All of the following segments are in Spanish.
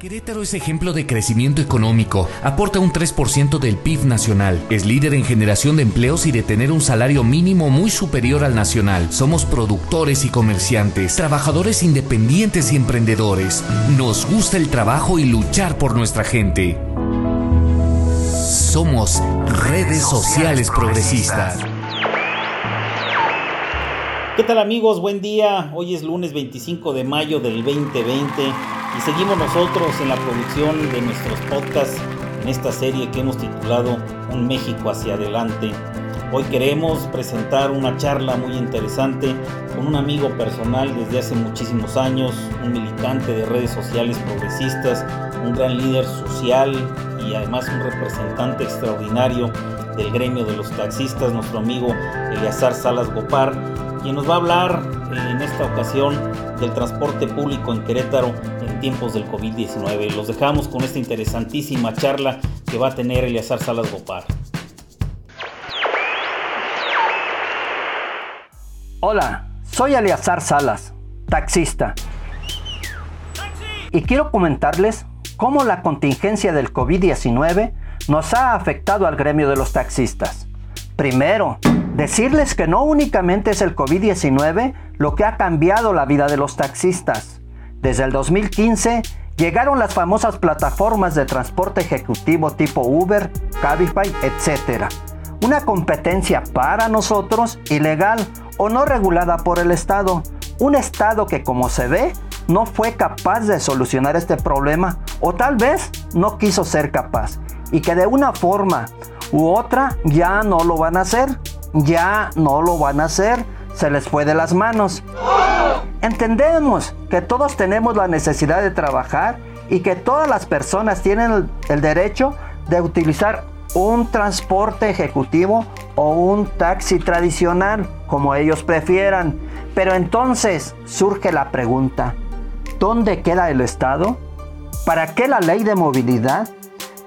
Querétaro es ejemplo de crecimiento económico, aporta un 3% del PIB nacional, es líder en generación de empleos y de tener un salario mínimo muy superior al nacional. Somos productores y comerciantes, trabajadores independientes y emprendedores. Nos gusta el trabajo y luchar por nuestra gente. Somos redes sociales progresistas. ¿Qué tal amigos? Buen día. Hoy es lunes 25 de mayo del 2020 y seguimos nosotros en la producción de nuestros podcasts en esta serie que hemos titulado Un México hacia adelante. Hoy queremos presentar una charla muy interesante con un amigo personal desde hace muchísimos años, un militante de redes sociales progresistas, un gran líder social y además un representante extraordinario del gremio de los taxistas, nuestro amigo Eleazar Salas Gopar, quien nos va a hablar en esta ocasión del transporte público en Querétaro tiempos del COVID-19. Los dejamos con esta interesantísima charla que va a tener Eleazar Salas Gopar. Hola, soy Eleazar Salas, taxista. Y quiero comentarles cómo la contingencia del COVID-19 nos ha afectado al gremio de los taxistas. Primero, decirles que no únicamente es el COVID-19 lo que ha cambiado la vida de los taxistas. Desde el 2015 llegaron las famosas plataformas de transporte ejecutivo tipo Uber, Cabify, etc. Una competencia para nosotros ilegal o no regulada por el Estado. Un Estado que como se ve no fue capaz de solucionar este problema o tal vez no quiso ser capaz y que de una forma u otra ya no lo van a hacer, ya no lo van a hacer, se les fue de las manos. Entendemos que todos tenemos la necesidad de trabajar y que todas las personas tienen el, derecho de utilizar un transporte ejecutivo o un taxi tradicional, como ellos prefieran. Pero entonces surge la pregunta, ¿dónde queda el Estado? ¿Para qué la ley de movilidad?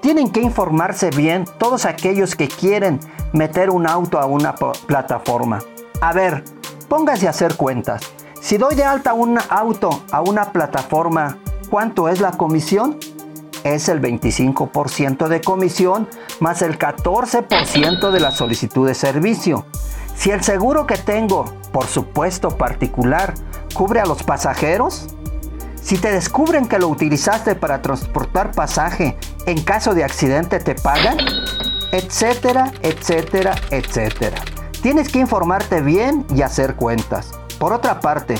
Tienen que informarse bien todos aquellos que quieren meter un auto a una plataforma. A ver, póngase a hacer cuentas. Si doy de alta un auto a una plataforma, ¿cuánto es la comisión? Es el 25% de comisión más el 14% de la solicitud de servicio. Si el seguro que tengo, por supuesto particular, cubre a los pasajeros, si te descubren que lo utilizaste para transportar pasaje, en caso de accidente te pagan, etcétera, etcétera, etcétera. Tienes que informarte bien y hacer cuentas. Por otra parte,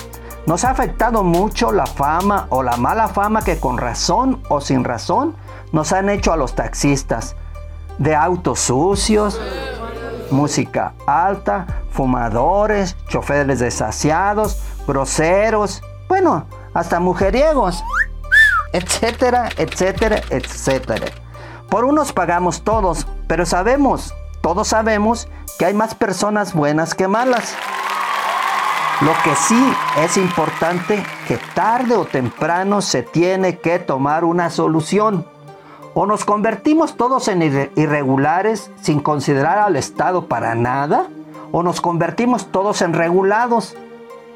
nos ha afectado mucho la fama o la mala fama que con razón o sin razón nos han hecho a los taxistas. De autos sucios, música alta, fumadores, choferes desasiados, groseros, bueno, hasta mujeriegos, etcétera, etcétera, etcétera. Por unos pagamos todos, pero sabemos, todos sabemos que hay más personas buenas que malas. Lo que sí es importante que tarde o temprano se tiene que tomar una solución. O nos convertimos todos en irregulares sin considerar al Estado para nada, o nos convertimos todos en regulados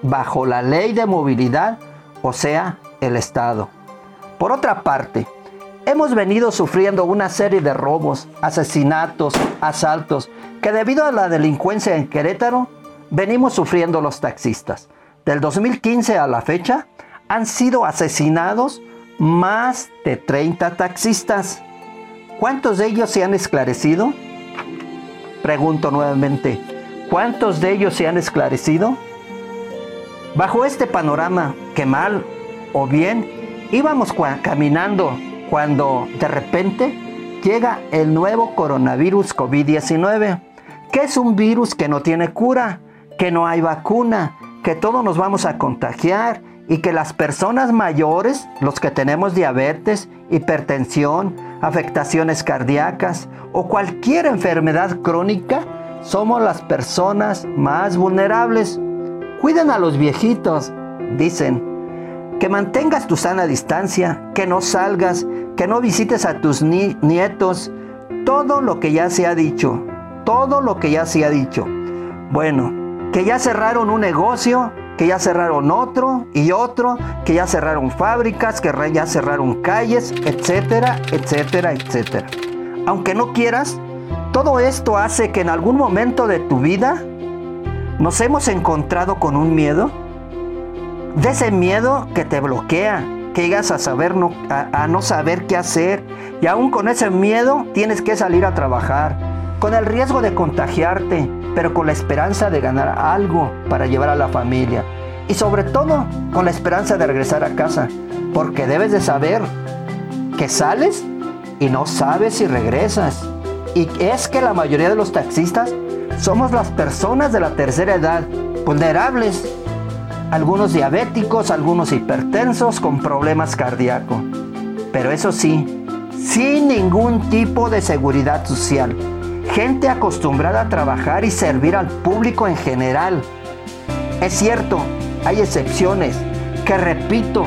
bajo la ley de movilidad, o sea, el Estado. Por otra parte, hemos venido sufriendo una serie de robos, asesinatos, asaltos, que debido a la delincuencia en Querétaro venimos sufriendo los taxistas. Del 2015 a la fecha han sido asesinados más de 30 taxistas. ¿Cuántos de ellos se han esclarecido? Pregunto nuevamente, ¿cuántos de ellos se han esclarecido? Bajo este panorama, que mal o bien, íbamos caminando cuando de repente llega el nuevo coronavirus COVID-19, que es un virus que no tiene cura, que no hay vacuna, que todos nos vamos a contagiar y que las personas mayores, los que tenemos diabetes, hipertensión, afectaciones cardíacas o cualquier enfermedad crónica, somos las personas más vulnerables. Cuiden a los viejitos, dicen. Que mantengas tu sana distancia, que no salgas, que no visites a tus nietos. Todo lo que ya se ha dicho, todo lo que ya se ha dicho. Bueno, que ya cerraron un negocio que ya cerraron otro y otro, que ya cerraron fábricas, que ya cerraron calles, etcétera, etcétera, etcétera. Aunque no quieras, todo esto hace que en algún momento de tu vida nos hemos encontrado con un miedo, de ese miedo que te bloquea, que llegas a, no, no saber qué hacer. Y aún con ese miedo tienes que salir a trabajar, con el riesgo de contagiarte, pero con la esperanza de ganar algo para llevar a la familia. Y sobre todo con la esperanza de regresar a casa, porque debes de saber que sales y no sabes si regresas. Y es que la mayoría de los taxistas somos las personas de la tercera edad, vulnerables, algunos diabéticos, algunos hipertensos con problemas cardíacos. Pero eso sí, sin ningún tipo de seguridad social gente acostumbrada a trabajar y servir al público en general. Es cierto, hay excepciones, que repito,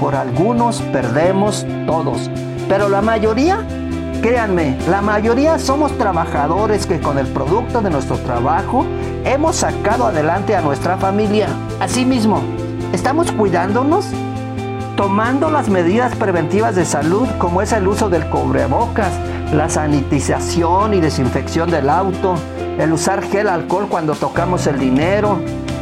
por algunos perdemos todos, pero la mayoría, créanme, la mayoría somos trabajadores que con el producto de nuestro trabajo hemos sacado adelante a nuestra familia. Asimismo, estamos cuidándonos tomando las medidas preventivas de salud como es el uso del cubrebocas, la sanitización y desinfección del auto, el usar gel alcohol cuando tocamos el dinero,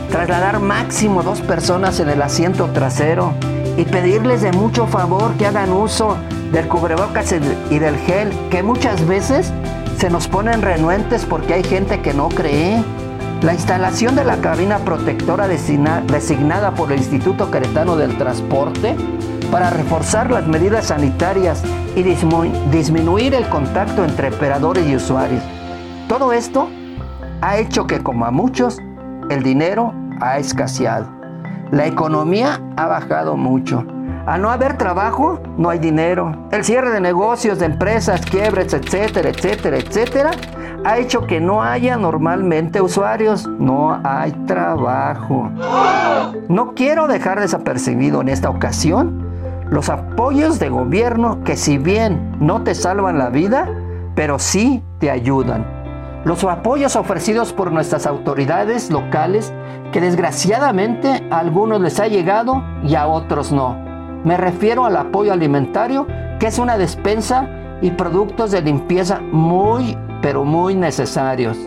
trasladar máximo dos personas en el asiento trasero y pedirles de mucho favor que hagan uso del cubrebocas y del gel, que muchas veces se nos ponen renuentes porque hay gente que no cree. La instalación de la cabina protectora designada por el Instituto Queretano del Transporte para reforzar las medidas sanitarias y disminuir el contacto entre operadores y usuarios. Todo esto ha hecho que, como a muchos, el dinero ha escaseado. La economía ha bajado mucho. Al no haber trabajo, no hay dinero. El cierre de negocios, de empresas, quiebres, etcétera, etcétera, etcétera, ha hecho que no haya normalmente usuarios. No hay trabajo. No quiero dejar desapercibido en esta ocasión los apoyos de gobierno que si bien no te salvan la vida, pero sí te ayudan. Los apoyos ofrecidos por nuestras autoridades locales que desgraciadamente a algunos les ha llegado y a otros no. Me refiero al apoyo alimentario, que es una despensa y productos de limpieza muy, pero muy necesarios,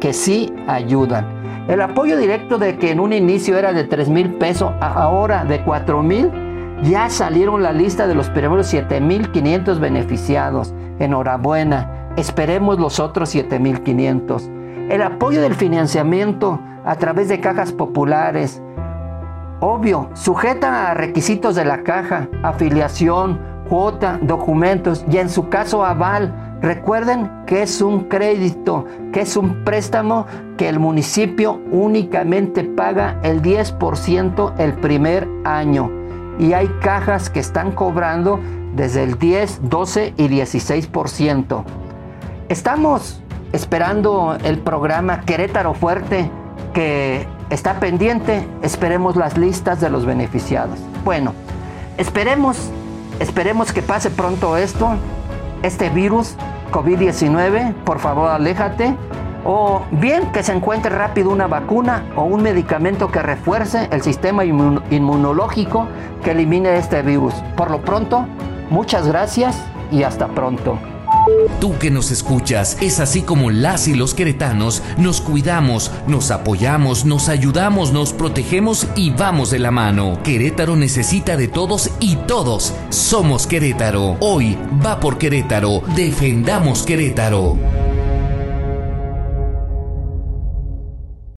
que sí ayudan. El apoyo directo de que en un inicio era de 3 mil pesos, ahora de 4 mil, ya salieron la lista de los primeros 7.500 beneficiados. Enhorabuena. Esperemos los otros 7.500. El apoyo del financiamiento a través de cajas populares. Obvio, sujeta a requisitos de la caja, afiliación, cuota, documentos y en su caso aval. Recuerden que es un crédito, que es un préstamo que el municipio únicamente paga el 10% el primer año y hay cajas que están cobrando desde el 10, 12 y 16%. Estamos esperando el programa Querétaro Fuerte que está pendiente. Esperemos las listas de los beneficiados. Bueno, esperemos, esperemos que pase pronto esto, este virus COVID-19. Por favor, aléjate o bien que se encuentre rápido una vacuna o un medicamento que refuerce el sistema inmunológico que elimine este virus. Por lo pronto, muchas gracias y hasta pronto. Tú que nos escuchas, es así como las y los queretanos nos cuidamos, nos apoyamos, nos ayudamos, nos protegemos y vamos de la mano. Querétaro necesita de todos y todos somos Querétaro. Hoy va por Querétaro, defendamos Querétaro.